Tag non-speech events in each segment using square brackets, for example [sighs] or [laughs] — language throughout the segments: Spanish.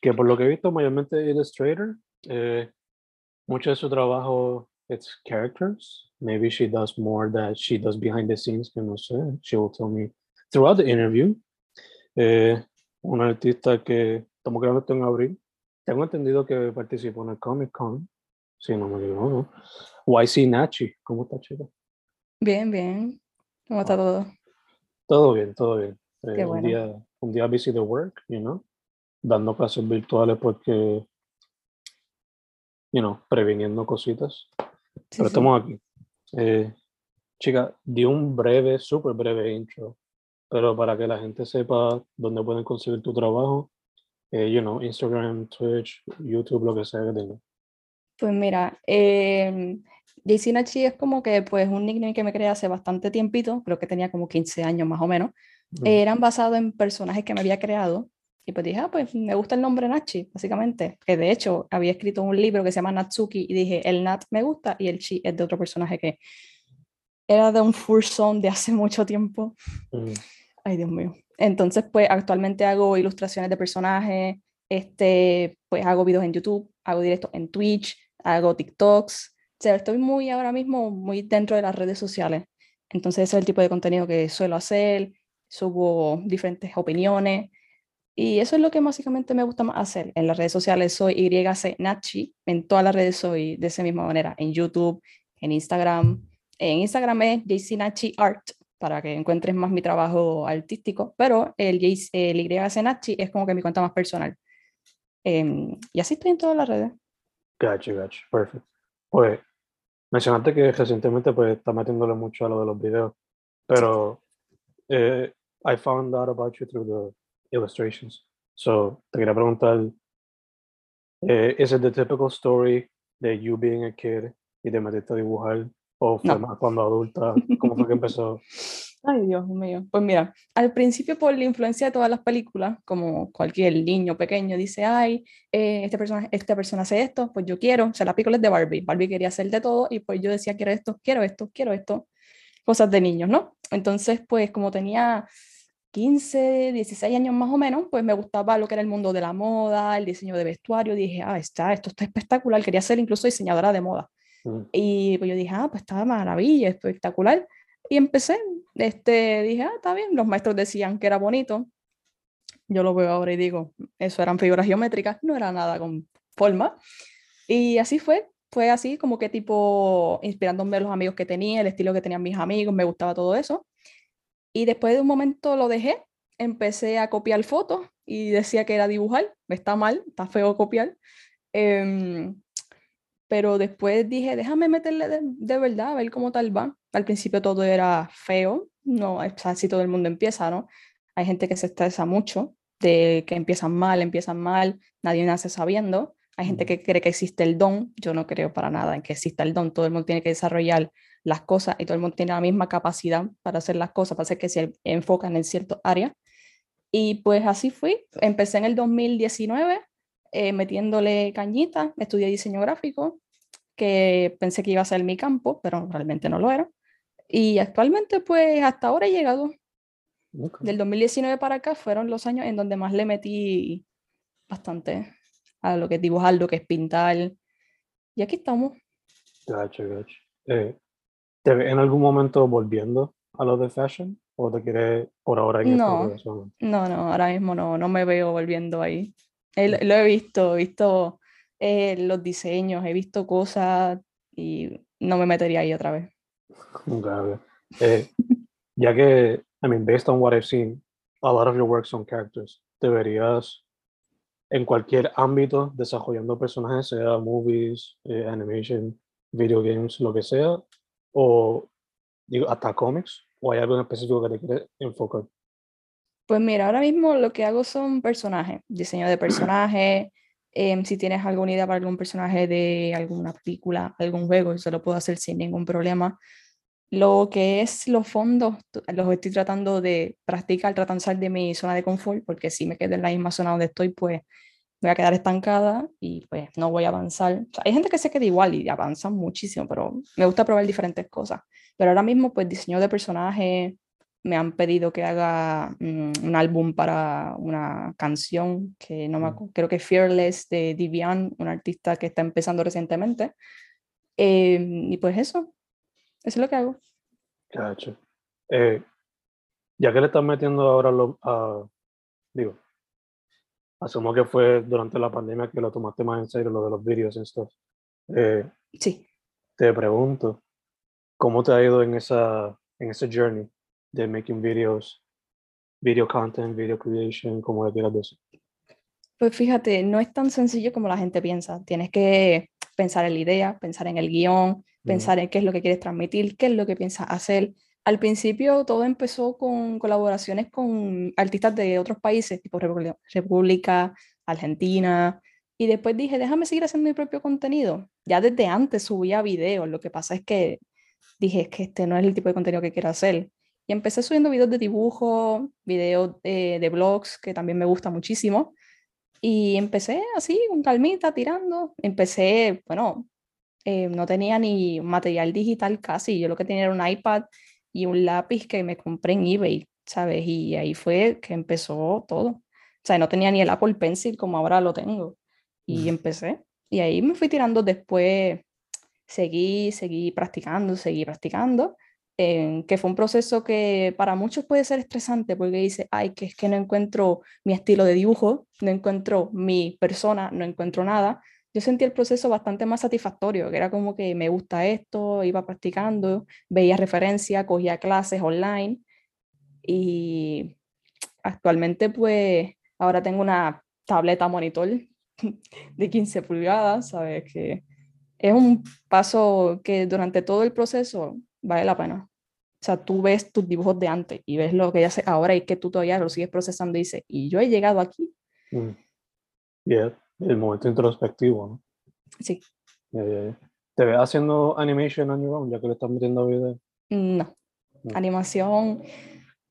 que por lo que he visto mayormente illustrator. Eh, mucho de su trabajo it's characters. Maybe she does more that she does behind the scenes, que no sé. She will tell me throughout the interview. Eh, una artista que estamos grabando esto en abril. Tengo entendido que participó en el Comic Con, si no me equivoco. YC Nachi, ¿cómo está, chica? Bien, bien. ¿Cómo está todo? Todo bien, todo bien. Eh, Qué un, bueno. día, un día busy de work, you know, dando clases virtuales porque, you know, previniendo cositas. Sí, Pero sí. estamos aquí. Eh, chica, di un breve, súper breve intro, pero para que la gente sepa dónde pueden conseguir tu trabajo, eh, you know, Instagram, Twitch, YouTube, lo que sea que tengas. Pues mira, eh, JC Nachi es como que pues un nickname que me creé hace bastante tiempito, creo que tenía como 15 años más o menos. Mm. Eran basados en personajes que me había creado y pues dije, ah, pues me gusta el nombre Nachi, básicamente. Que de hecho había escrito un libro que se llama Natsuki y dije, el Nat me gusta y el Chi es de otro personaje que era de un Furson de hace mucho tiempo. Mm. Ay, Dios mío. Entonces, pues actualmente hago ilustraciones de personajes, este, pues hago videos en YouTube, hago directos en Twitch, hago TikToks. O sea, estoy muy ahora mismo muy dentro de las redes sociales. Entonces, ese es el tipo de contenido que suelo hacer. Subo diferentes opiniones. Y eso es lo que básicamente me gusta más hacer. En las redes sociales soy YC Nachi. En todas las redes soy de esa misma manera. En YouTube, en Instagram. En Instagram es JC Nachi Art para que encuentres más mi trabajo artístico, pero el, J- el YC Nachi es como que mi cuenta más personal. Em, y así estoy en todas las redes. Gotcha, gotcha, perfect. Pues, mencionaste que recientemente pues está metiéndole mucho a lo de los videos, pero eh, I found out about you through the illustrations. So, te quería preguntar, eh, ¿is it the typical story de you being a kid y te metiste a dibujar? ¿O fue No. más cuando adulta? ¿Cómo fue que empezó? [laughs] Ay, Dios mío. Pues mira, al principio por la influencia de todas las películas, como cualquier niño pequeño dice, ay, eh, este persona, esta persona hace esto, pues yo quiero. O sea, la película es de Barbie. Barbie quería hacer de todo y pues yo decía, quiero esto, quiero esto, quiero esto. Cosas de niños, ¿no? Entonces, pues como tenía 15, 16 años más o menos, pues me gustaba lo que era el mundo de la moda, el diseño de vestuario. Dije, ah, está, esto está espectacular. Quería ser incluso diseñadora de moda. Mm, Y pues yo dije, ah, pues está maravilla, espectacular. Y empecé, este, dije, ah, está bien. Los maestros decían que era bonito. Yo lo veo ahora y digo, eso eran figuras geométricas, no era nada con forma. Y así fue, fue así como que tipo inspirándome de los amigos que tenía, el estilo que tenían mis amigos, me gustaba todo eso. Y después de un momento lo dejé, empecé a copiar fotos y decía que era dibujar, está mal, está feo copiar. Em, pero después dije, déjame meterle de, de verdad, a ver cómo tal va. Al principio todo era feo, no, sea, así todo el mundo empieza, ¿no? Hay gente que se estresa mucho, de que empiezan mal, empiezan mal, nadie nace sabiendo. Hay gente que cree que existe el don, yo no creo para nada en que exista el don, todo el mundo tiene que desarrollar las cosas y todo el mundo tiene la misma capacidad para hacer las cosas, para hacer que se enfocan en cierto área. Y pues así fui, empecé en el 2019 eh, metiéndole cañita, estudié diseño gráfico, que pensé que iba a ser mi campo, pero realmente no lo era. Y actualmente, pues hasta ahora he llegado. Del 2019 para acá fueron los años en donde más le metí bastante a lo que es dibujar, lo que es pintar. Y aquí estamos. Gacho, gacho. Eh, ¿Te ves en algún momento volviendo a lo de fashion? ¿O te quieres por ahora en no, no, no, ahora mismo no, no me veo volviendo ahí. lo he visto, he visto eh, los diseños, he visto cosas y no me metería ahí otra vez. Okay, eh, [laughs] ya que, I mean, based on what I've seen, a lot of your works on characters, deberías en cualquier ámbito desarrollando personajes, sea movies, eh, animation, video games, lo que sea, o digo, hasta cómics, o hay algo en específico que te quieres enfocar? Pues mira, ahora mismo lo que hago son personajes, diseño de personajes. Em, si tienes alguna idea para algún personaje de alguna película, algún juego, se lo puedo hacer sin ningún problema. Lo que es los fondos, los estoy tratando de practicar, tratando de salir de mi zona de confort, porque si me quedo en la misma zona donde estoy, pues voy a quedar estancada y pues no voy a avanzar. hay gente que se queda igual y avanza muchísimo, pero me gusta probar diferentes cosas. Pero ahora mismo, pues diseño de personaje, me han pedido que haga mm, un álbum para una canción que no me mm. creo que es Fearless de Divian, un artista que está empezando recientemente. Em, y pues eso, eso es lo que hago. Cacho. Eh, ya que le estás metiendo ahora lo, digo, asumo que fue durante la pandemia que lo tomaste más en serio, lo de los vídeos y esto. Eh, sí. Te pregunto, ¿cómo te ha ido en esa en ese journey de making videos, video content, video creation, como le quieras decir? Pues fíjate, no es tan sencillo como la gente piensa. Tienes que pensar en la idea, pensar en el guion, pensar en qué es lo que quieres transmitir, qué es lo que piensas hacer. Al principio todo empezó con colaboraciones con artistas de otros países, tipo República, Argentina, y después dije, déjame seguir haciendo mi propio contenido. Ya desde antes subía videos, lo que pasa es que dije, es que este no es el tipo de contenido que quiero hacer. Y empecé subiendo videos de dibujo, videos de, de blogs, que también me gusta muchísimo. Y empecé así, con calmita, tirando. Empecé, bueno, eh, no tenía ni material digital casi, yo lo que tenía era un iPad y un lápiz que me compré en eBay, ¿sabes? Y ahí fue que empezó todo. O sea, no tenía ni el Apple Pencil como ahora lo tengo. Y empecé. Y ahí me fui tirando después, seguí, seguí practicando, seguí practicando. que fue un proceso que para muchos puede ser estresante porque dice, ay, que es que no encuentro mi estilo de dibujo, no encuentro mi persona, no encuentro nada, yo sentí el proceso bastante más satisfactorio, que era como que me gusta esto, iba practicando, veía referencias, cogía clases online y actualmente pues ahora tengo una tableta monitor [laughs] de 15 pulgadas, sabes que es un paso que durante todo el proceso vale la pena. O sea, tú ves tus dibujos de antes y ves lo que ya sé ahora y que tú todavía lo sigues procesando y dices, y yo he llegado aquí. Mm el momento introspectivo, ¿no? Sí. ¿Te ves haciendo animation on your own, ya que le estás metiendo video? No. Animación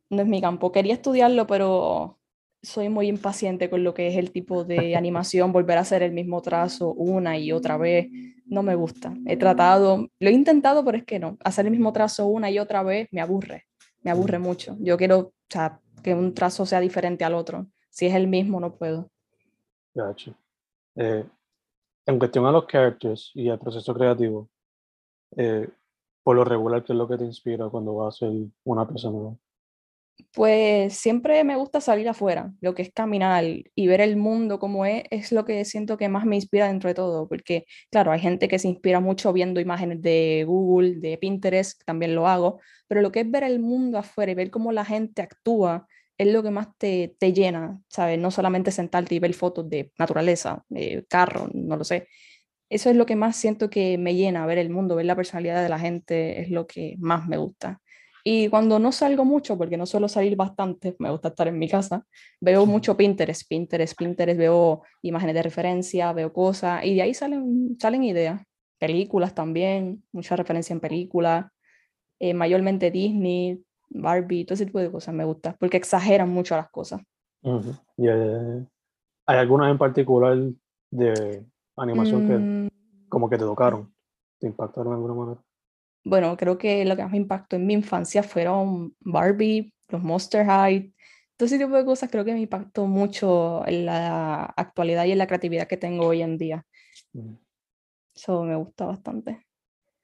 no es mi campo. Quería estudiarlo, pero soy muy impaciente con lo que es el tipo de [laughs] animación, volver a hacer el mismo trazo una y otra vez, no me gusta. He tratado, lo he intentado, pero es que no, hacer el mismo trazo una y otra vez me aburre, me aburre mucho. Yo quiero o sea, que un trazo sea diferente al otro. Si es el mismo, no puedo. Gotcha. Eh, en cuestión a los characters y al proceso creativo, eh, por lo regular, ¿qué es lo que te inspira cuando vas a ser una persona Pues siempre me gusta salir afuera, lo que es caminar y ver el mundo como es, es lo que siento que más me inspira dentro de todo, porque claro, hay gente que se inspira mucho viendo imágenes de Google, de Pinterest, también lo hago, pero lo que es ver el mundo afuera y ver cómo la gente actúa es lo que más te, te llena, ¿sabes? No solamente sentarte y ver fotos de naturaleza, de carro, no lo sé. Eso es lo que más siento que me llena, ver el mundo, ver la personalidad de la gente, es lo que más me gusta. Y cuando no salgo mucho, porque no suelo salir bastante, [laughs] me gusta estar en mi casa, veo mucho Pinterest, Pinterest, Pinterest, veo imágenes de referencia, veo cosas, y de ahí salen, salen ideas. Películas también, mucha referencia en películas, eh, mayormente Disney, Barbie, todo ese tipo de cosas me gusta, porque exageran mucho las cosas. ¿Hay alguna en particular de animación que Mm, como que te tocaron, te impactaron de alguna manera? Bueno, creo que lo que más me impactó en mi infancia fueron Barbie, los Monster High, todo ese tipo de cosas creo que me impactó mucho en la actualidad y en la creatividad que tengo hoy en día. Mm. Eso me gusta bastante.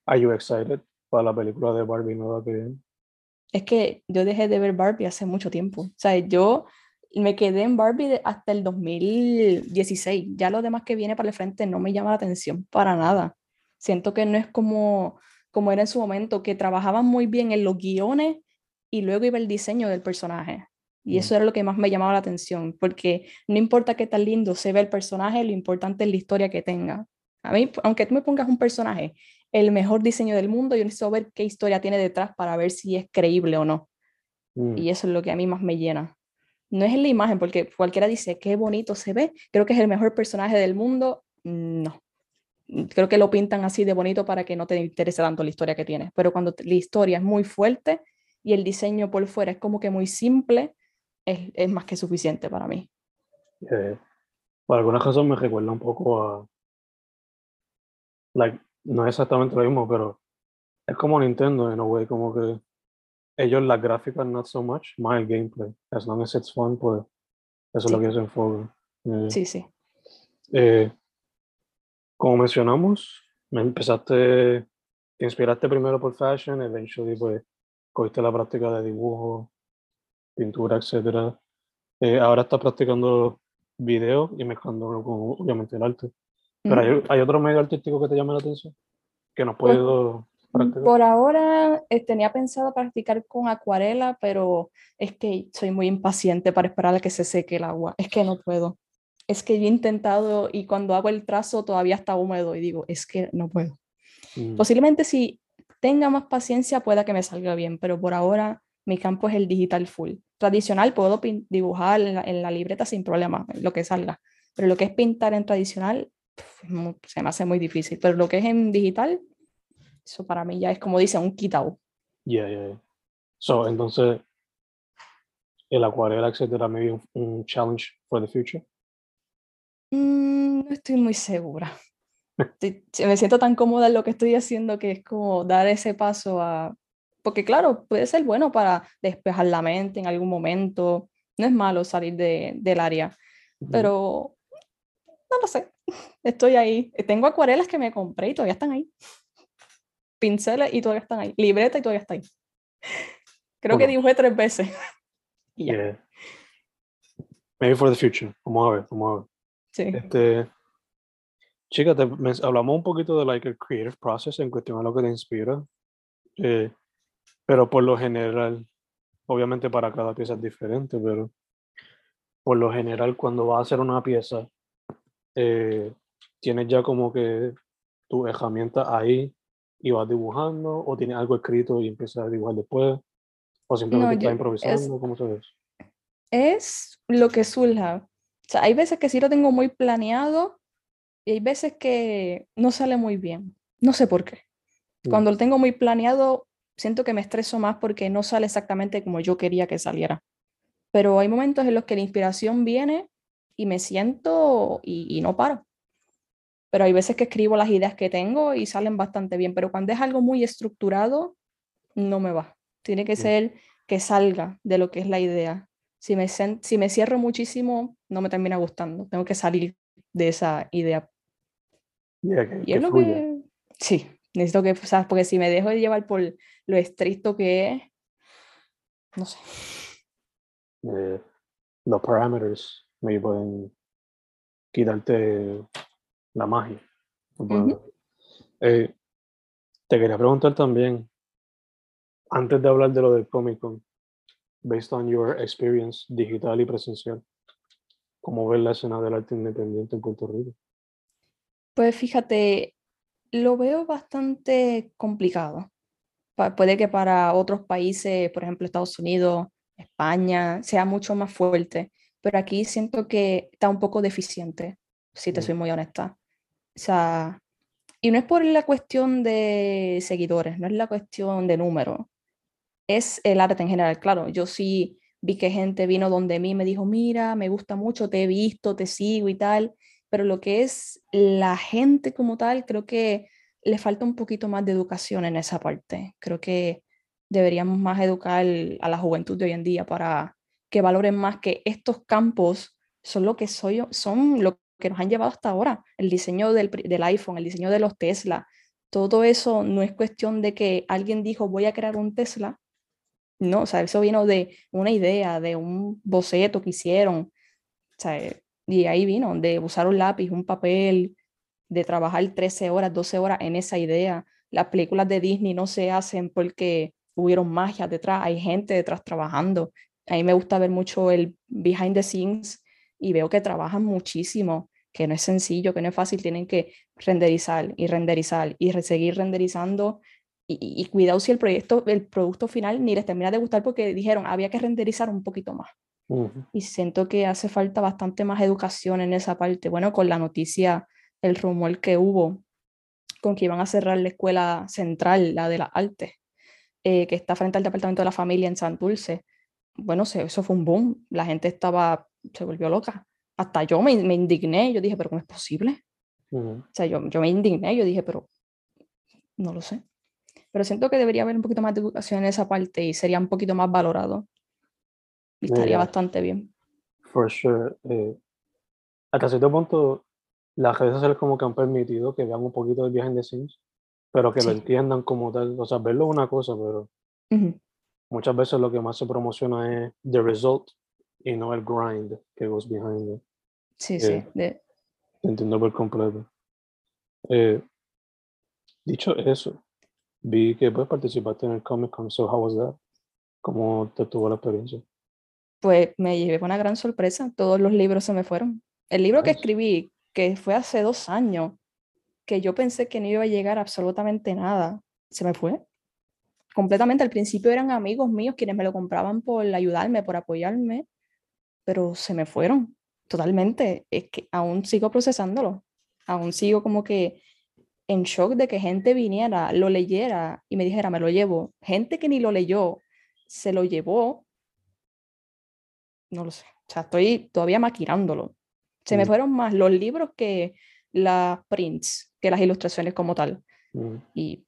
Are you excited para la película de Barbie nueva que viene? Es que yo dejé de ver Barbie hace mucho tiempo. O sea, yo me quedé en Barbie hasta el 2016. Ya lo demás que viene para el frente no me llama la atención para nada. Siento que no es como, como era en su momento, que trabajaban muy bien en los guiones y luego iba el diseño del personaje. Y eso era lo que más me llamaba la atención, porque no importa qué tan lindo se ve el personaje, lo importante es la historia que tenga. A mí, aunque tú me pongas un personaje, el mejor diseño del mundo, yo necesito ver qué historia tiene detrás para ver si es creíble o no. Mm. Y eso es lo que a mí más me llena. No es en la imagen, porque cualquiera dice, qué bonito se ve, creo que es el mejor personaje del mundo. No. Creo que lo pintan así de bonito para que no te interese tanto la historia que tiene. Pero cuando la historia es muy fuerte y el diseño por fuera es como que muy simple, es, es más que suficiente para mí. Eh, por alguna razón me recuerda un poco a. Like, no es exactamente lo mismo, pero es como Nintendo, en a way, como que ellos las gráficas not so much, más el gameplay. As long as it's fun, pues eso es lo Sí. que se enfocan. Eh, Sí, sí. eh, como mencionamos, me empezaste, te inspiraste primero por fashion, eventually pues cogiste la práctica de dibujo, pintura, etcétera. Eh, ahora estás practicando video y mezclándolo con obviamente el arte. Pero hay, hay otro medio artístico que te llame la atención, que nos Pues, puedo practicar. Por ahora eh, tenía pensado practicar con acuarela, pero es que soy muy impaciente para esperar a que se seque el agua. Es que no puedo. Es que yo he intentado y cuando hago el trazo todavía está húmedo y digo, es que no puedo. Mm, Posiblemente si tenga más paciencia pueda que me salga bien, pero por ahora mi campo es el digital full. Tradicional puedo dibujar en la, en la libreta sin problema, lo que salga, pero lo que es pintar en tradicional se me hace muy difícil, pero lo que es en digital, eso para mí ya es como dicen, un quitado. yeah, yeah, yeah. So, entonces, el acuarela, etcétera, maybe un, un challenge for the future. Mm, no estoy muy segura. [laughs] Estoy- me siento tan cómoda en lo que estoy haciendo que es como dar ese paso a... Porque claro, puede ser bueno para despejar la mente en algún momento. No es malo salir de- del área, Ujú. pero no lo sé. Estoy ahí. Tengo acuarelas que me compré y todavía están ahí. Pinceles y todavía están ahí. Libreta y todavía está ahí. Creo que dibujé tres veces. [laughs] Y ya. Yeah. Maybe for the future. Vamos a ver, vamos a ver. Sí. Este, chica, te, hablamos un poquito de like el creative process en cuestión a lo que te inspira, eh, pero por lo general, obviamente para cada pieza es diferente, pero por lo general cuando vas a hacer una pieza, eh, tienes ya como que tu herramienta ahí y vas dibujando, o tienes algo escrito y empiezas a dibujar después, o simplemente yo- estás es- improvisando, ¿cómo se ve eso? es lo que surja. O sea, hay veces que sí lo tengo muy planeado y hay veces que no sale muy bien. No sé por qué. Mm. Cuando lo tengo muy planeado, siento que me estreso más porque no sale exactamente como yo quería que saliera. Pero hay momentos en los que la inspiración viene y me siento y, y no paro. Pero hay veces que escribo las ideas que tengo y salen bastante bien. Pero cuando es algo muy estructurado, no me va. Tiene que ser que salga de lo que es la idea. Si me, si me cierro muchísimo, no me termina gustando. Tengo que salir de esa idea. Yeah, que, Y que es lo que... Sí, necesito que, sea, porque si me dejo de llevar por lo estricto que es, no sé. eh, los parameters me pueden quitarte la magia. Eh, te quería preguntar también, antes de hablar de lo del Comic Con, based on your experience digital y presencial, ¿cómo ves la escena del arte independiente en Puerto Rico? Pues fíjate, lo veo bastante complicado. Pa- puede que para otros países, por ejemplo Estados Unidos, España, sea mucho más fuerte, pero aquí siento que está un poco deficiente, si te Mm. soy muy honesta. O sea, y no es por la cuestión de seguidores, no es la cuestión de números, es el arte en general. Claro, yo sí vi que gente vino donde mí y me dijo, mira, me gusta mucho, te he visto, te sigo y tal, pero lo que es la gente como tal, creo que le falta un poquito más de educación en esa parte. Creo que deberíamos más educar a la juventud de hoy en día para que valoren más que estos campos son lo que soy, son lo que nos han llevado hasta ahora. El diseño del, del iPhone, el diseño de los Tesla, todo eso no es cuestión de que alguien dijo voy a crear un Tesla. No, o sea, eso vino de una idea, de un boceto que hicieron. O sea, y ahí vino, de usar un lápiz, un papel, de trabajar 13 horas, 12 horas en esa idea. Las películas de Disney no se hacen porque hubieron magia detrás, hay gente detrás trabajando. A mí me gusta ver mucho el behind the scenes y veo que trabajan muchísimo, que no es sencillo, que no es fácil, tienen que renderizar y renderizar y seguir renderizando y, y, cuidado si el proyecto, el producto final ni les termina de gustar porque dijeron había que renderizar un poquito más. Y siento que hace falta bastante más educación en esa parte. Bueno, con la noticia el rumor que hubo con que iban a cerrar la escuela central, la de las artes, eh, que está frente al Departamento de la Familia en Santurce. Bueno, eso fue un boom. La gente estaba, se volvió loca. Hasta yo me, me indigné. Yo dije, pero ¿cómo es posible? O sea, yo, yo me indigné. Yo dije, pero no lo sé. Pero siento que debería haber un poquito más de educación en esa parte y sería un poquito más valorado. Y estaría bastante bien. For sure. Eh, hasta cierto punto, las redes sociales como que han permitido que vean un poquito del viaje de scenes, pero que lo entiendan como tal. O sea, verlo es una cosa, pero muchas veces lo que más se promociona es the result y no el grind que goes behind it. Sí, sí. Eh, de... Entiendo por completo. Eh, dicho eso, vi que pues participaste en el Comic Con, so how was that? ¿Cómo te tuvo la experiencia? Pues me llevé una gran sorpresa, todos los libros se me fueron. El libro que escribí, que fue hace dos años, que yo pensé que no iba a llegar absolutamente nada, se me fue. Completamente, al principio eran amigos míos quienes me lo compraban por ayudarme, por apoyarme, pero se me fueron totalmente. Es que aún sigo procesándolo, aún sigo como que en shock de que gente viniera, lo leyera y me dijera, me lo llevo. Gente que ni lo leyó, se lo llevó. No lo sé. O sea, estoy todavía maquinándolo. Se me mm. fueron más los libros que las prints, que las ilustraciones como tal. Mm. Y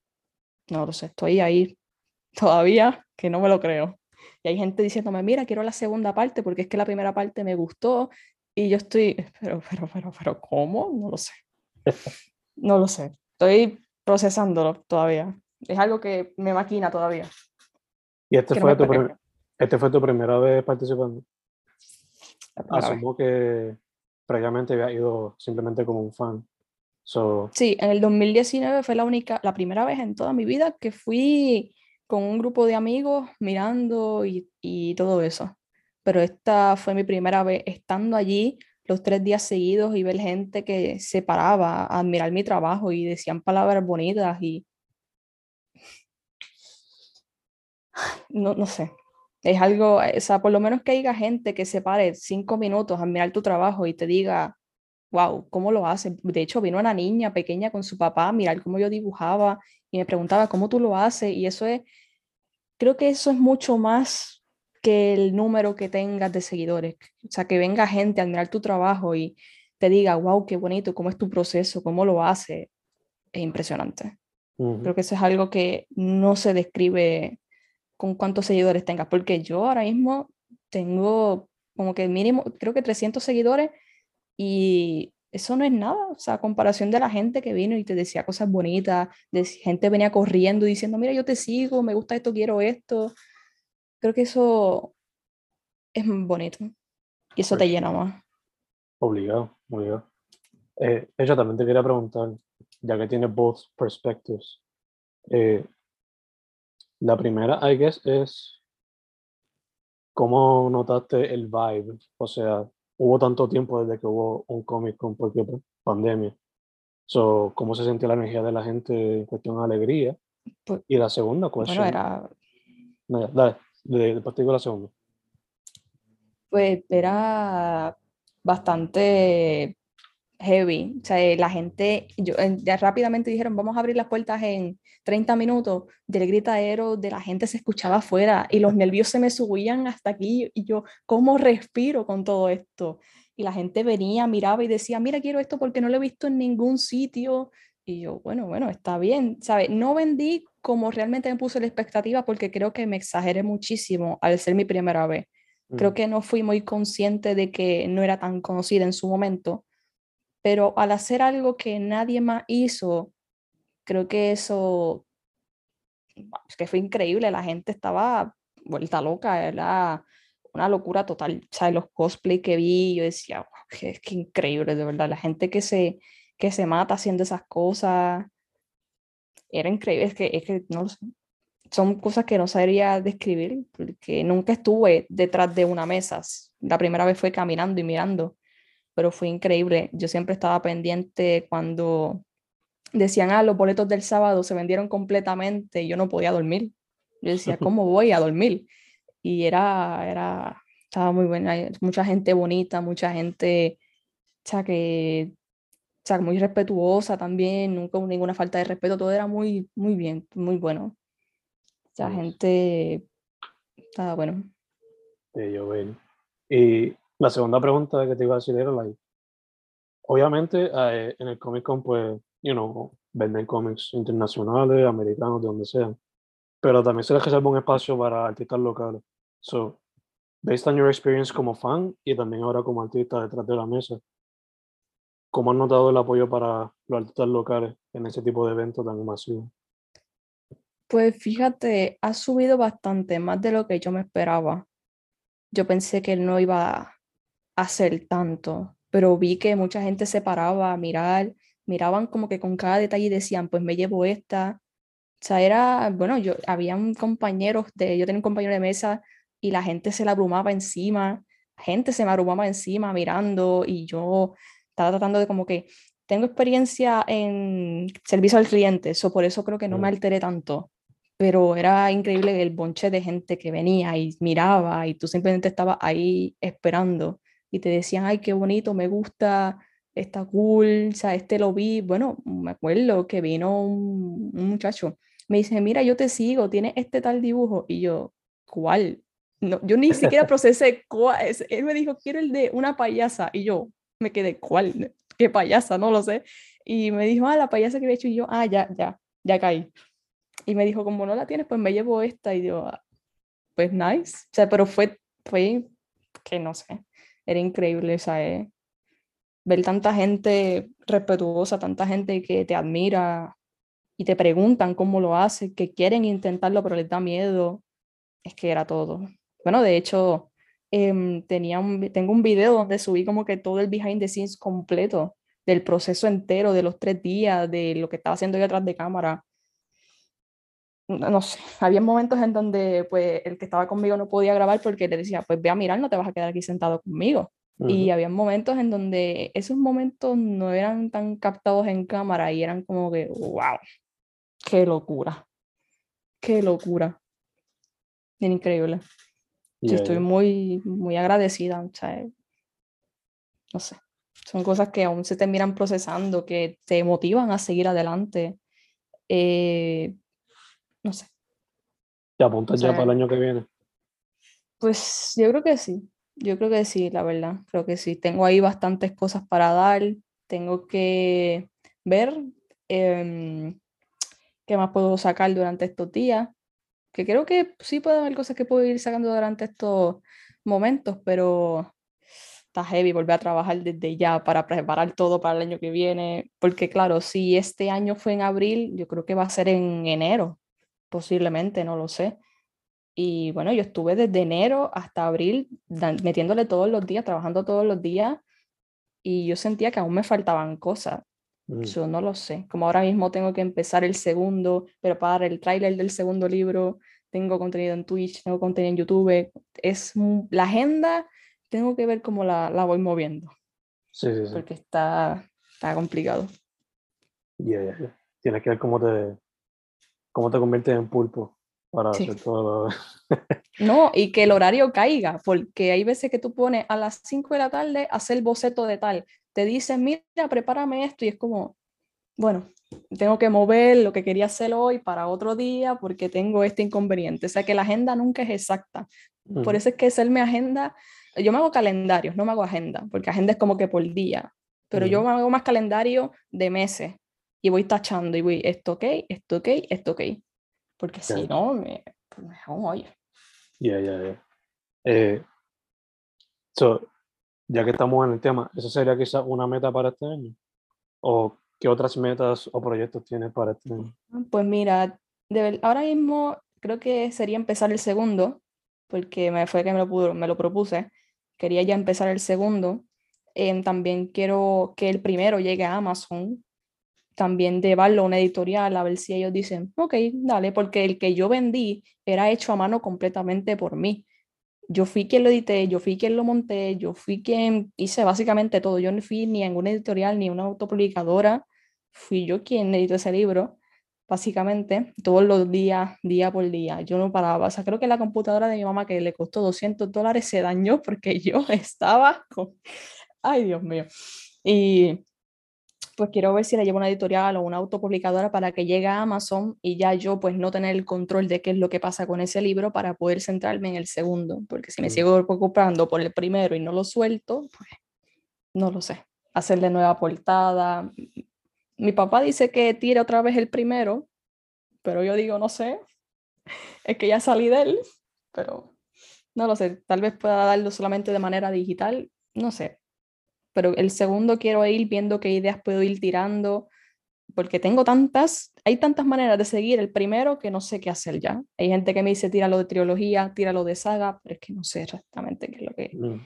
no lo sé, estoy ahí todavía que no me lo creo. Y hay gente diciéndome, mira, quiero la segunda parte porque es que la primera parte me gustó. Y yo estoy, pero, pero, pero, pero, ¿cómo? No lo sé. No lo sé. Estoy procesándolo todavía. Es algo que me maquina todavía. ¿Y este, fue, tu este fue tu primera vez participando? Asumo que previamente había ido simplemente como un fan. So... Sí, en el 2019 fue la única, la primera vez en toda mi vida que fui con un grupo de amigos mirando y, y todo eso. Pero esta fue mi primera vez estando allí los tres días seguidos y ver gente que se paraba a admirar mi trabajo y decían palabras bonitas y [sighs] no, no sé, es algo, o sea, por lo menos que haya gente que se pare cinco minutos a mirar tu trabajo y te diga, wow, ¿cómo lo haces? De hecho, vino una niña pequeña con su papá a mirar cómo yo dibujaba y me preguntaba, ¿cómo tú lo haces? Y eso es, creo que eso es mucho más que el número que tengas de seguidores. O sea, que venga gente a mirar tu trabajo y te diga, wow, qué bonito, cómo es tu proceso, cómo lo hace. Es impresionante. Creo que eso es algo que no se describe con cuántos seguidores tengas, porque yo ahora mismo tengo como que mínimo, creo que 300 seguidores y eso no es nada, o sea, a comparación de la gente que vino y te decía cosas bonitas, de gente venía corriendo diciendo, mira, yo te sigo, me gusta esto, quiero esto. Creo que eso es bonito y eso te llena más. Obligado, obligado. Eh, ella también te quería preguntar, ya que tiene both perspectives, eh, la primera, I guess, es cómo notaste el vibe. O sea, hubo tanto tiempo desde que hubo un Comic Con porque pandemia. So, ¿Cómo se sentía la energía de la gente en cuestión de alegría? Pues, y la segunda cuestión. Bueno, era. dale, de, de, la segunda. Pues era bastante heavy. O sea, eh, la gente, yo, ya rápidamente dijeron, vamos a abrir las puertas en 30 minutos. Del gritadero de la gente se escuchaba afuera y los nervios se me subían hasta aquí. Y yo, ¿cómo respiro con todo esto? y la gente venía, miraba y decía, mira, quiero esto porque no lo he visto en ningún sitio. Y yo, bueno, bueno, está bien, ¿sabes? No vendí como realmente me puse la expectativa porque creo que me exageré muchísimo al ser mi primera vez. Creo Mm, que no fui muy consciente de que no era tan conocida en su momento, pero al hacer algo que nadie más hizo, creo que eso, es que fue increíble, la gente estaba vuelta loca, era una locura total. O sea, los cosplay que vi, yo decía, "Wow, qué, qué increíble, de verdad, la gente que se, que se mata haciendo esas cosas, era increíble, es que, es que no. Son cosas que no sabría describir, porque nunca estuve detrás de una mesa. La primera vez fue caminando y mirando, pero fue increíble. Yo siempre estaba pendiente cuando decían, ah, los boletos del sábado se vendieron completamente y yo no podía dormir. Yo decía, [laughs] ¿cómo voy a dormir? Y era, era, estaba muy buena, hay mucha gente bonita, mucha gente, o sea, que, o sea, muy respetuosa también, nunca hubo ninguna falta de respeto, todo era muy, muy bien, muy bueno. O sea, gente, estaba bueno. de yo ver. La segunda pregunta que te iba a decir era, like, obviamente eh, en el Comic Con, pues, you know, venden cómics internacionales, americanos, de donde sean, pero también se les reserva un espacio para artistas locales. So, based on your experience como fan y también ahora como artista detrás de la mesa, ¿cómo has notado el apoyo para los artistas locales en ese tipo de eventos tan masivos? Pues fíjate, ha subido bastante, más de lo que yo me esperaba. Yo pensé que no iba hacer tanto, pero vi que mucha gente se paraba a mirar, miraban como que con cada detalle y decían, pues me llevo esta. O sea, era, bueno, yo, habían compañeros de, yo tenía un compañero de mesa y la gente se la abrumaba encima, gente se me abrumaba encima mirando y yo estaba tratando de como que, tengo experiencia en servicio al cliente, eso por eso creo que no me alteré tanto pero era increíble el bonche de gente que venía y miraba y tú simplemente estabas ahí esperando y te decían, ay, qué bonito, me gusta, está cool, o sea, este lo vi, bueno, me acuerdo que vino un, un muchacho, me dice, mira, yo te sigo, tienes este tal dibujo y yo, ¿cuál? No, yo ni siquiera [laughs] procesé cuál, es- él me dijo, quiero el de una payasa y yo me quedé, ¿cuál? ¿Qué payasa? No lo sé. Y me dijo, ah, la payasa que había hecho y yo, ah, ya, ya, ya caí. Y me dijo, como no la tienes, pues me llevo esta. Y yo, "Ah, pues nice. O sea, pero fue, fue que no sé, era increíble, eh, ver tanta gente respetuosa, tanta gente que te admira y te preguntan cómo lo hace, que quieren intentarlo, pero les da miedo. Es que era todo. Bueno, de hecho, em, tenía un, tengo un video donde subí como que todo el behind the scenes completo del proceso entero, de los tres días, de lo que estaba haciendo yo atrás de cámara no sé, [laughs] había momentos en donde pues el que estaba conmigo no podía grabar porque le decía, pues ve a mirar, no te vas a quedar aquí sentado conmigo. Y había momentos en donde esos momentos no eran tan captados en cámara y eran como que, wow, qué locura, qué locura. Era increíble. Estoy yeah. muy, muy agradecida, o sea, no sé, son cosas que aún se terminan procesando, que te motivan a seguir adelante. Eh, no sé, ¿Te apuntas ya sea, para el año que viene? Pues yo creo que sí, yo creo que sí, la verdad, creo que sí. Tengo ahí bastantes cosas para dar, tengo que ver em, qué más puedo sacar durante estos días, que creo que sí puede haber cosas que puedo ir sacando durante estos momentos, pero está heavy volver a trabajar desde ya para preparar todo para el año que viene, porque claro, si este año fue en abril, yo creo que va a ser en enero, posiblemente, no lo sé. Y bueno, yo estuve desde enero hasta abril metiéndole todos los días, trabajando todos los días, y yo sentía que aún me faltaban cosas. Mm. Yo no lo sé. Como ahora mismo tengo que empezar el segundo, preparar el tráiler del segundo libro, tengo contenido en Twitch, tengo contenido en YouTube. Es la agenda, tengo que ver cómo la, la voy moviendo, Sí, sí, sí. porque está, está complicado. Yeah, yeah, yeah. Tienes que ver cómo te, cómo te conviertes en pulpo para Sí. hacer todo lo... [laughs] No, y que el horario caiga, porque hay veces que tú pones a las 5 de la tarde hacer boceto de tal. Te dicen, mira, prepárame esto, y es como, bueno, tengo que mover lo que quería hacer hoy para otro día porque tengo este inconveniente. O sea que la agenda nunca es exacta. Por eso es que hacer mi agenda yo me hago calendarios, no me hago agenda, porque agenda es como que por día, pero yo me hago más calendario de meses y voy tachando y voy, esto ok, esto ok, esto ok, porque si no, me, pues me hago un Ya, ya, ya. Eh, so, ya que estamos en el tema, ¿eso sería quizás una meta para este año? ¿O qué otras metas o proyectos tienes para este año? Pues mira, de, ahora mismo creo que sería empezar el segundo, porque me fue que me lo, me lo propuse. Quería ya empezar el segundo. Em, también quiero que el primero llegue a Amazon. También llevarlo a una editorial a ver si ellos dicen, ok, dale, porque el que yo vendí era hecho a mano completamente por mí. Yo fui quien lo edité, yo fui quien lo monté, yo fui quien hice básicamente todo. Yo no fui ni en una editorial ni una autopublicadora, fui yo quien editó ese libro básicamente, todos los días, día por día. Yo no paraba. O sea, creo que la computadora de mi mamá, que le costó 200 dólares, se dañó porque [laughs] yo estaba con... Ay, Dios mío. Y pues quiero ver si la llevo una editorial o una autopublicadora para que llegue a Amazon y ya yo pues no tener el control de qué es lo que pasa con ese libro para poder centrarme en el segundo, porque si me sigo preocupando por el primero y no lo suelto, pues no lo sé. Hacerle nueva portada, mi papá dice que tire otra vez el primero, pero yo digo, no sé, es que ya salí de él, pero no lo sé, tal vez pueda darlo solamente de manera digital, no sé. Pero el segundo quiero ir viendo qué ideas puedo ir tirando, porque tengo tantas, hay tantas maneras de seguir el primero que no sé qué hacer ya. Hay gente que me dice tíralo de trilogía, tíralo de saga, pero es que no sé exactamente qué es lo que, mm.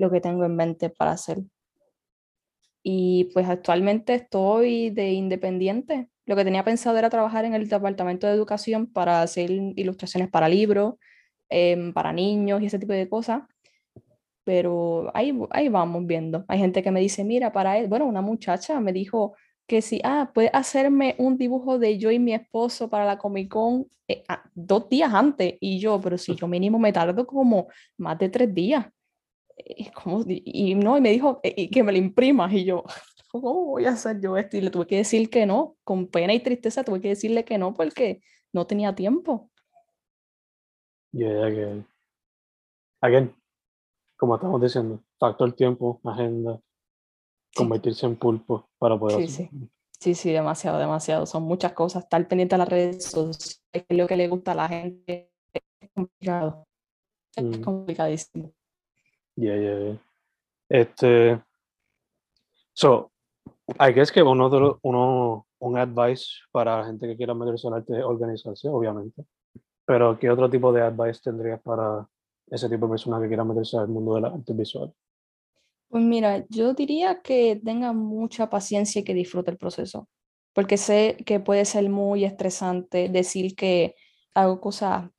lo que tengo en mente para hacer. Y pues actualmente estoy de independiente. Lo que tenía pensado era trabajar en el departamento de educación para hacer ilustraciones para libros, em, para niños y ese tipo de cosas. Pero ahí, ahí vamos viendo. Hay gente que me dice, mira, para él, bueno, una muchacha me dijo que si, ah, puede hacerme un dibujo de yo y mi esposo para la Comic Con eh, ah, dos días antes. Y yo, pero si yo mínimo me tardo como más de tres días y, no, y me dijo eh, y que me lo imprimas y yo, [laughs] ¿cómo voy a hacer yo esto? Y le tuve que decir que no, con pena y tristeza tuve que decirle que no porque no tenía tiempo. Yeah, que again, como estamos diciendo, factor tiempo, agenda, convertirse en pulpo para poder sí, Sí. sí, sí, demasiado, demasiado. Son muchas cosas. Estar pendiente de las redes sociales, es lo que le gusta a la gente, es complicado. Es mm. complicadísimo. Yeah, yeah, yeah. Este, so, I guess que uno, de uno, un advice para la gente que quiera meterse en arte de organización, obviamente. Pero, ¿qué otro tipo de advice tendrías para ese tipo de persona que quiera meterse al mundo de la arte visual? Pues mira, yo diría que tenga mucha paciencia y que disfrute el proceso, porque sé que puede ser muy estresante decir que hago cosas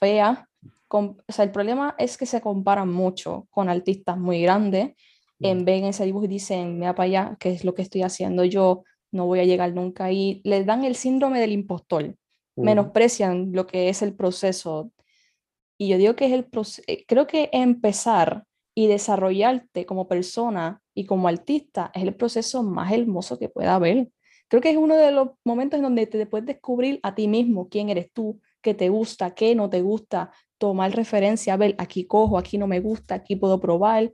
feas o sea, el problema es que se comparan mucho con artistas muy grandes, en ven ese dibujo y dicen, mira para allá, ¿qué es lo que estoy haciendo yo? No voy a llegar nunca. Y les dan el síndrome del impostor, menosprecian lo que es el proceso. Y yo digo que es el proceso, eh, creo que empezar y desarrollarte como persona y como artista es el proceso más hermoso que pueda haber. Creo que es uno de los momentos en donde te puedes descubrir a ti mismo, quién eres tú, qué te gusta, qué no te gusta, tomar referencia, a ver, aquí cojo, aquí no me gusta, aquí puedo probar.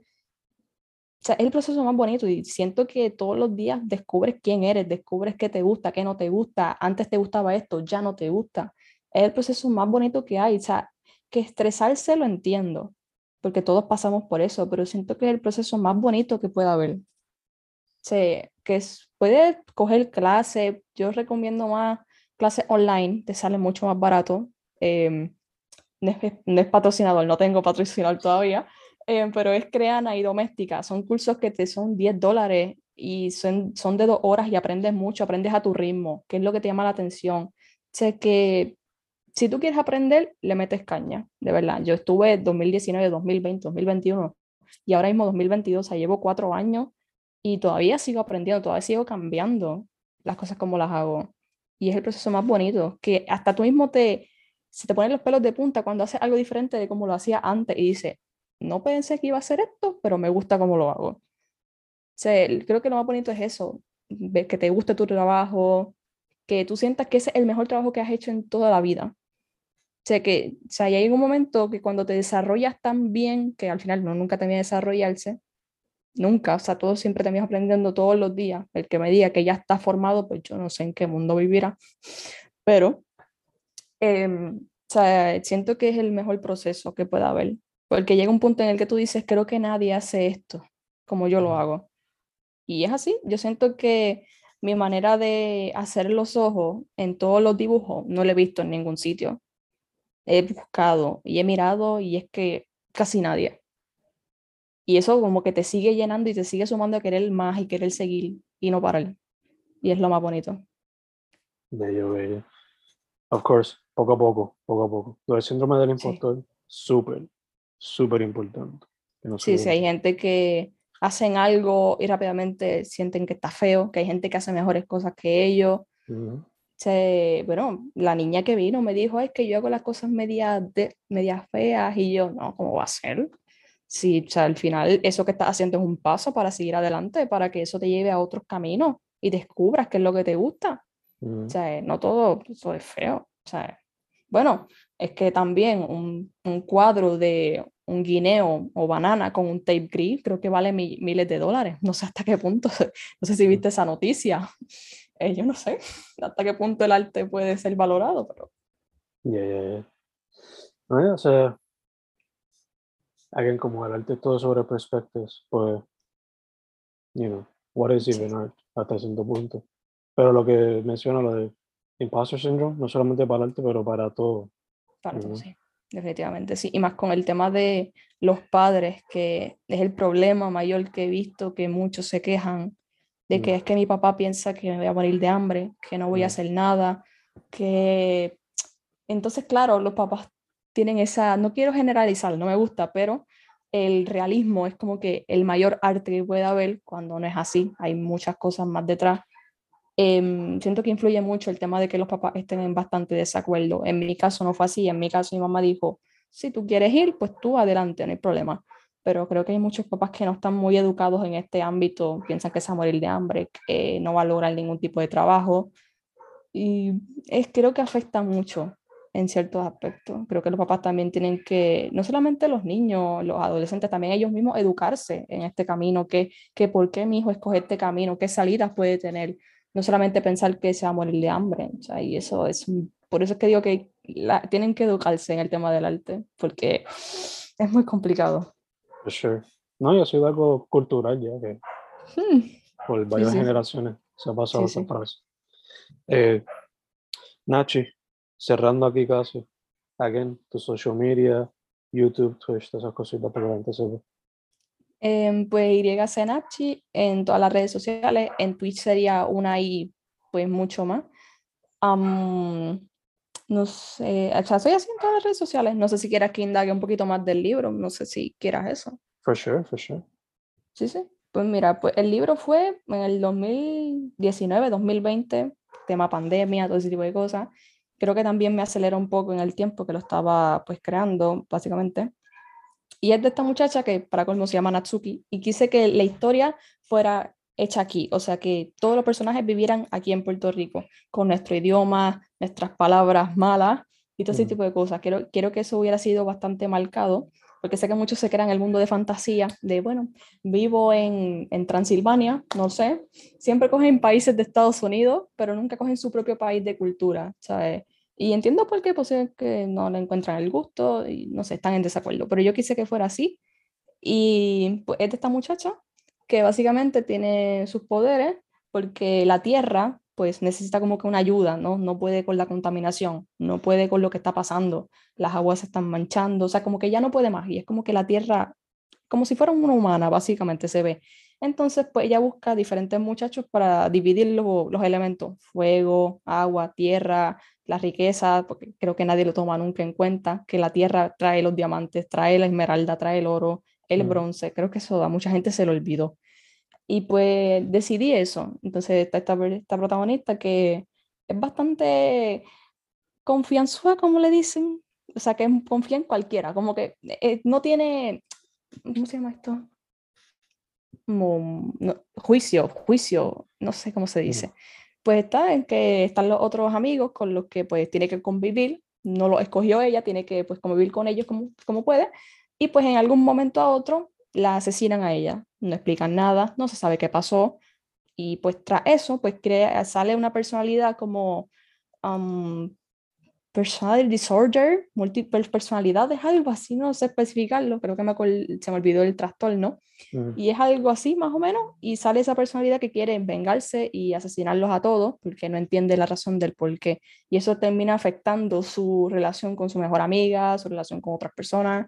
O sea, es el proceso más bonito y siento que todos los días descubres quién eres, descubres qué te gusta, qué no te gusta. Antes te gustaba esto, ya no te gusta. Es el proceso más bonito que hay. O sea, que estresarse lo entiendo, porque todos pasamos por eso, pero siento que es el proceso más bonito que pueda haber. O sea, que es, puedes coger clase, yo recomiendo más clases online, te sale mucho más barato. Eh, no es, patrocinador, no tengo patrocinador todavía, eh, pero es Creana y Doméstica. Son cursos que te son 10 dólares y son, son de dos horas y aprendes mucho, aprendes a tu ritmo, que es lo que te llama la atención. Sé que si tú quieres aprender, le metes caña, de verdad. Yo estuve 2019, 2020, 2021 y ahora mismo 2022, o sea, llevo cuatro años y todavía sigo aprendiendo, todavía sigo cambiando las cosas como las hago. Y es el proceso más bonito, que hasta tú mismo te, se te ponen los pelos de punta cuando haces algo diferente de como lo hacía antes y dices, no pensé que iba a hacer esto, pero me gusta cómo lo hago. O sea, creo que lo más bonito es eso, que te guste tu trabajo, que tú sientas que ese es el mejor trabajo que has hecho en toda la vida. Sea, que, o sea, hay un momento que cuando te desarrollas tan bien, que al final no nunca termina de desarrollarse, nunca, o sea, todo siempre terminas aprendiendo todos los días. El que me diga que ya está formado, pues yo no sé en qué mundo vivirá, pero em, o sea, siento que es el mejor proceso que pueda haber, porque llega un punto en el que tú dices, creo que nadie hace esto como yo lo hago. Y es así, yo siento que mi manera de hacer los ojos en todos los dibujos no lo he visto en ningún sitio. He buscado y he mirado y es que casi nadie. Y eso como que te sigue llenando y te sigue sumando a querer más y querer seguir y no parar. Y es lo más bonito. Bello, bello. Of course, poco a poco, poco a poco. Lo del síndrome del impostor, súper, súper importante. sí, sí, hay gente que hacen algo y rápidamente sienten que está feo, que hay gente que hace mejores cosas que ellos. Bueno, la niña que vino me dijo, es que yo hago las cosas medias, de, medias feas y yo, no, ¿cómo va a ser? Sí, o sea, al final eso que estás haciendo es un paso para seguir adelante, para que eso te lleve a otros caminos y descubras qué es lo que te gusta. O sea, no todo eso es feo. O sea, bueno, es que también un, un cuadro de un guineo o banana con un tape gris, creo que vale miles de dólares. No sé hasta qué punto, [laughs] no sé si viste esa noticia. Eh, yo no sé [laughs] hasta qué punto el arte puede ser valorado, pero... Ya, ya, ya. No, o sea, alguien como el arte todo sobre perspectivas, pues, you know, what is even art hasta cierto punto. Pero lo que menciona lo de imposter syndrome, no solamente para el arte, pero para todo. Para todo, sí definitivamente, sí. Y más con el tema de los padres, que es el problema mayor que he visto, que muchos se quejan de que mm. es que mi papá piensa que me voy a morir de hambre, que no voy a mm. hacer nada, que... Entonces, claro, los papás tienen esa, no quiero generalizar, no me gusta, pero el realismo es como que el mayor arte que puede haber cuando no es así, hay muchas cosas más detrás Em, siento que influye mucho el tema de que los papás estén en bastante desacuerdo. En mi caso no fue así, en mi caso mi mamá dijo, si tú quieres ir, pues tú adelante, no hay problema. Pero creo que hay muchos papás que no están muy educados en este ámbito, piensan que se va a morir de hambre, que no va a lograr ningún tipo de trabajo. Y es, creo que afecta mucho en ciertos aspectos. Creo que los papás también tienen que, no solamente los niños, los adolescentes, también ellos mismos educarse en este camino, que, que por qué mi hijo escoge este camino, qué salidas puede tener no solamente pensar que se va a morir de hambre, o sea, y eso es, por eso es que digo que tienen que educarse en el tema del arte, porque es muy complicado. For sure. No, y ha sido algo cultural ya, que hmm. por varias generaciones se ha pasado sí, para eso. Eh, Nachi, cerrando aquí casi, again, tu social media, YouTube, Twitch, todas esas cositas para que la gente sepa. Eh, pues YCNachi en todas las redes sociales, en Twitch sería una y pues mucho más. Sé, o sea, estoy así en todas las redes sociales. No sé si quieras que indague un poquito más del libro, no sé si quieras eso. For sure, for sure. Sí, sí. Pues mira, pues el libro fue en el 2019, 2020, tema pandemia, todo ese tipo de cosas. Creo que también me aceleró un poco en el tiempo que lo estaba pues creando, básicamente. Y es de esta muchacha que para colmo se llama Natsuki y quise que la historia fuera hecha aquí, o sea, que todos los personajes vivieran aquí en Puerto Rico, con nuestro idioma, nuestras palabras malas y todo ese mm. tipo de cosas. Quiero, quiero que eso hubiera sido bastante marcado, porque sé que muchos se crean el mundo de fantasía, de, bueno, vivo en, en Transilvania, no sé, siempre cogen países de Estados Unidos, pero nunca cogen su propio país de cultura, ¿sabes? Y entiendo por qué, pues es que no le encuentran el gusto y no sé, están en desacuerdo. Pero yo quise que fuera así. Y pues es de esta muchacha que básicamente tiene sus poderes porque la Tierra pues necesita como que una ayuda, ¿no? No puede con la contaminación, no puede con lo que está pasando, las aguas se están manchando, o sea, como que ya no puede más y es como que la Tierra, como si fuera una humana, básicamente se ve. Entonces, pues ella busca diferentes muchachos para dividir los elementos, fuego, agua, tierra, la riqueza, porque creo que nadie lo toma nunca en cuenta, que la tierra trae los diamantes, trae la esmeralda, trae el oro, el mm. bronce, creo que eso a mucha gente se lo olvidó. Y pues decidí eso. Entonces está esta, esta protagonista que es bastante confianzuda, como le dicen, o sea, que confía en cualquiera, como que eh, no tiene, ¿cómo se llama esto? juicio, juicio, no sé cómo se dice pues está en que están los otros amigos con los que pues tiene que convivir no lo escogió ella, tiene que pues convivir con ellos como, como puede, y pues en algún momento a otro la asesinan a ella, no explican nada, no se sabe qué pasó, y pues tras eso pues crea, sale una personalidad como um, personality disorder, múltiples personalidades, algo así, no sé especificarlo, creo que me se me olvidó el trastorno, y es algo así más o menos, y sale esa personalidad que quiere vengarse y asesinarlos a todos, porque no entiende la razón del por qué, y eso termina afectando su relación con su mejor amiga, su relación con otras personas,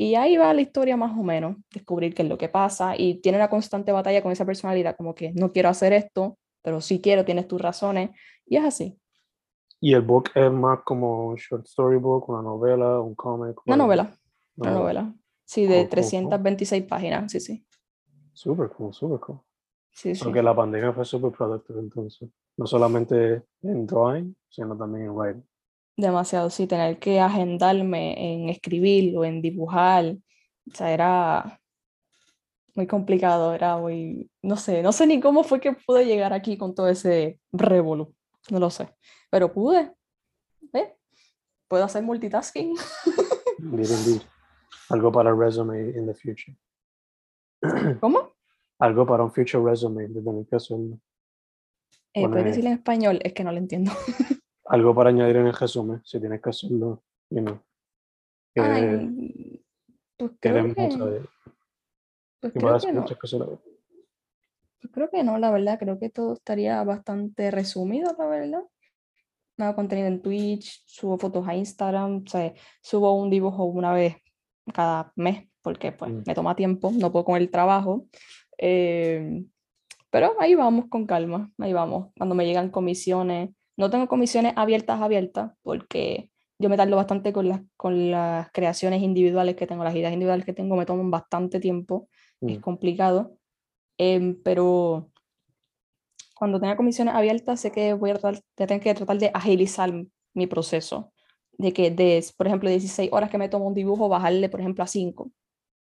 y ahí va la historia más o menos, descubrir qué es lo que pasa, y tiene una constante batalla con esa personalidad, como que no quiero hacer esto, pero sí quiero, tienes tus razones, y es así. ¿Y el book es más como un short story book, una novela, un cómic? Una novela, una novela. Sí, de 326 páginas, sí, sí. Súper cool, súper cool. Sí, sí. Porque la pandemia fue súper productiva entonces. No solamente en drawing, sino también en writing. Demasiado, sí, tener que agendarme en escribir o en dibujar. O sea, era muy complicado, era muy, no sé, no sé ni cómo fue que pude llegar aquí con todo ese revolú, no lo sé pero pude. ¿eh? Puedo hacer multitasking. [laughs] Algo para el resume in the future. [clears throat] ¿Cómo? Algo para un future resume de tener que hacerlo. Eh, ¿Puedes decir en español? Es que no lo entiendo. [laughs] algo para añadir en el resumen, si tienes que hacerlo, you know. Ay, pues creo que... Pues creo que no. Pues creo que no, la verdad, creo que todo estaría bastante resumido, la verdad hago contenido en Twitch, subo fotos a Instagram, o sea, subo un dibujo una vez cada mes, porque pues mm. me toma tiempo, no puedo con el trabajo. Eh, pero ahí vamos con calma, ahí vamos. Cuando me llegan comisiones, no tengo comisiones abiertas, abiertas, porque yo me tardo bastante con las, con las creaciones individuales que tengo, las ideas individuales que tengo me toman bastante tiempo, es mm. complicado. Em, pero cuando tenga comisiones abiertas, sé que voy a tratar, tener que tratar de agilizar mi proceso. De que, de, por ejemplo, 16 horas que me tomo un dibujo, bajarle, por ejemplo, a 5.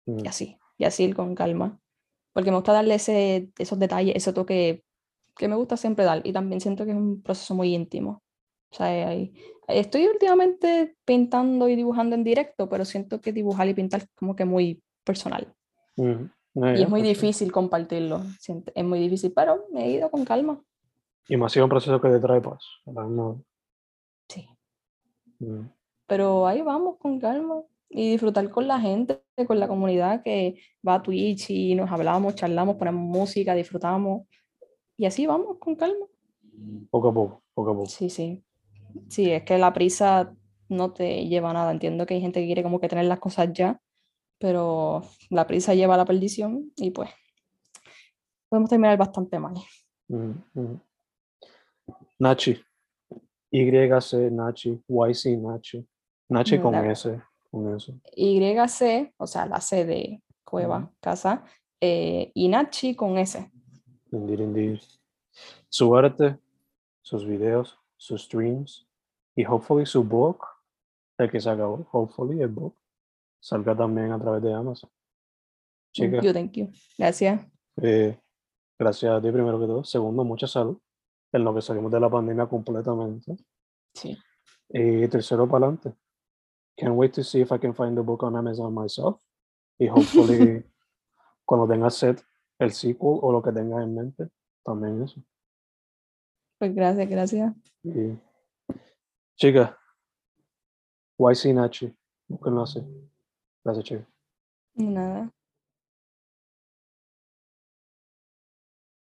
Y mm. así, y así ir con calma. Porque me gusta darle ese, esos detalles, ese toque que me gusta siempre dar. Y también siento que es un proceso muy íntimo. O sea, estoy últimamente pintando y dibujando en directo, pero siento que dibujar y pintar es como que muy personal. Mm y es muy difícil compartirlo, es muy difícil, pero me he ido con calma. Y más sido un proceso que te trae paz. Sí. Mm. Pero ahí vamos con calma y disfrutar con la gente, con la comunidad que va a Twitch y nos hablamos, charlamos, ponemos música, disfrutamos. Y así vamos con calma. Poco a poco, poco a poco. Sí, sí. Sí, es que la prisa no te lleva a nada. Entiendo que hay gente que quiere como que tener las cosas ya, pero la prisa lleva a la perdición y pues podemos terminar bastante mal. Mm, mm. Nachi, YC Nachi, YC Nachi, Nachi con S, con eso. YC, o sea, la C de cueva, casa, eh, y Nachi con S. Su arte, sus videos, sus streams y hopefully su book, el que se acabó, hopefully el book, salga también a través de Amazon. Chica, thank you, thank you. Gracias. Eh, gracias a ti primero que todo. Segundo, mucha salud. En lo que salimos de la pandemia completamente. Sí. Y tercero, para adelante. Can't wait to see if I can find the book on Amazon myself. Y hopefully, [laughs] cuando tengas set el sequel o lo que tengas en mente, también eso. Pues gracias, gracias. Y, chica, YC Nachi, búsquenlo así. Gracias, Che. Nada.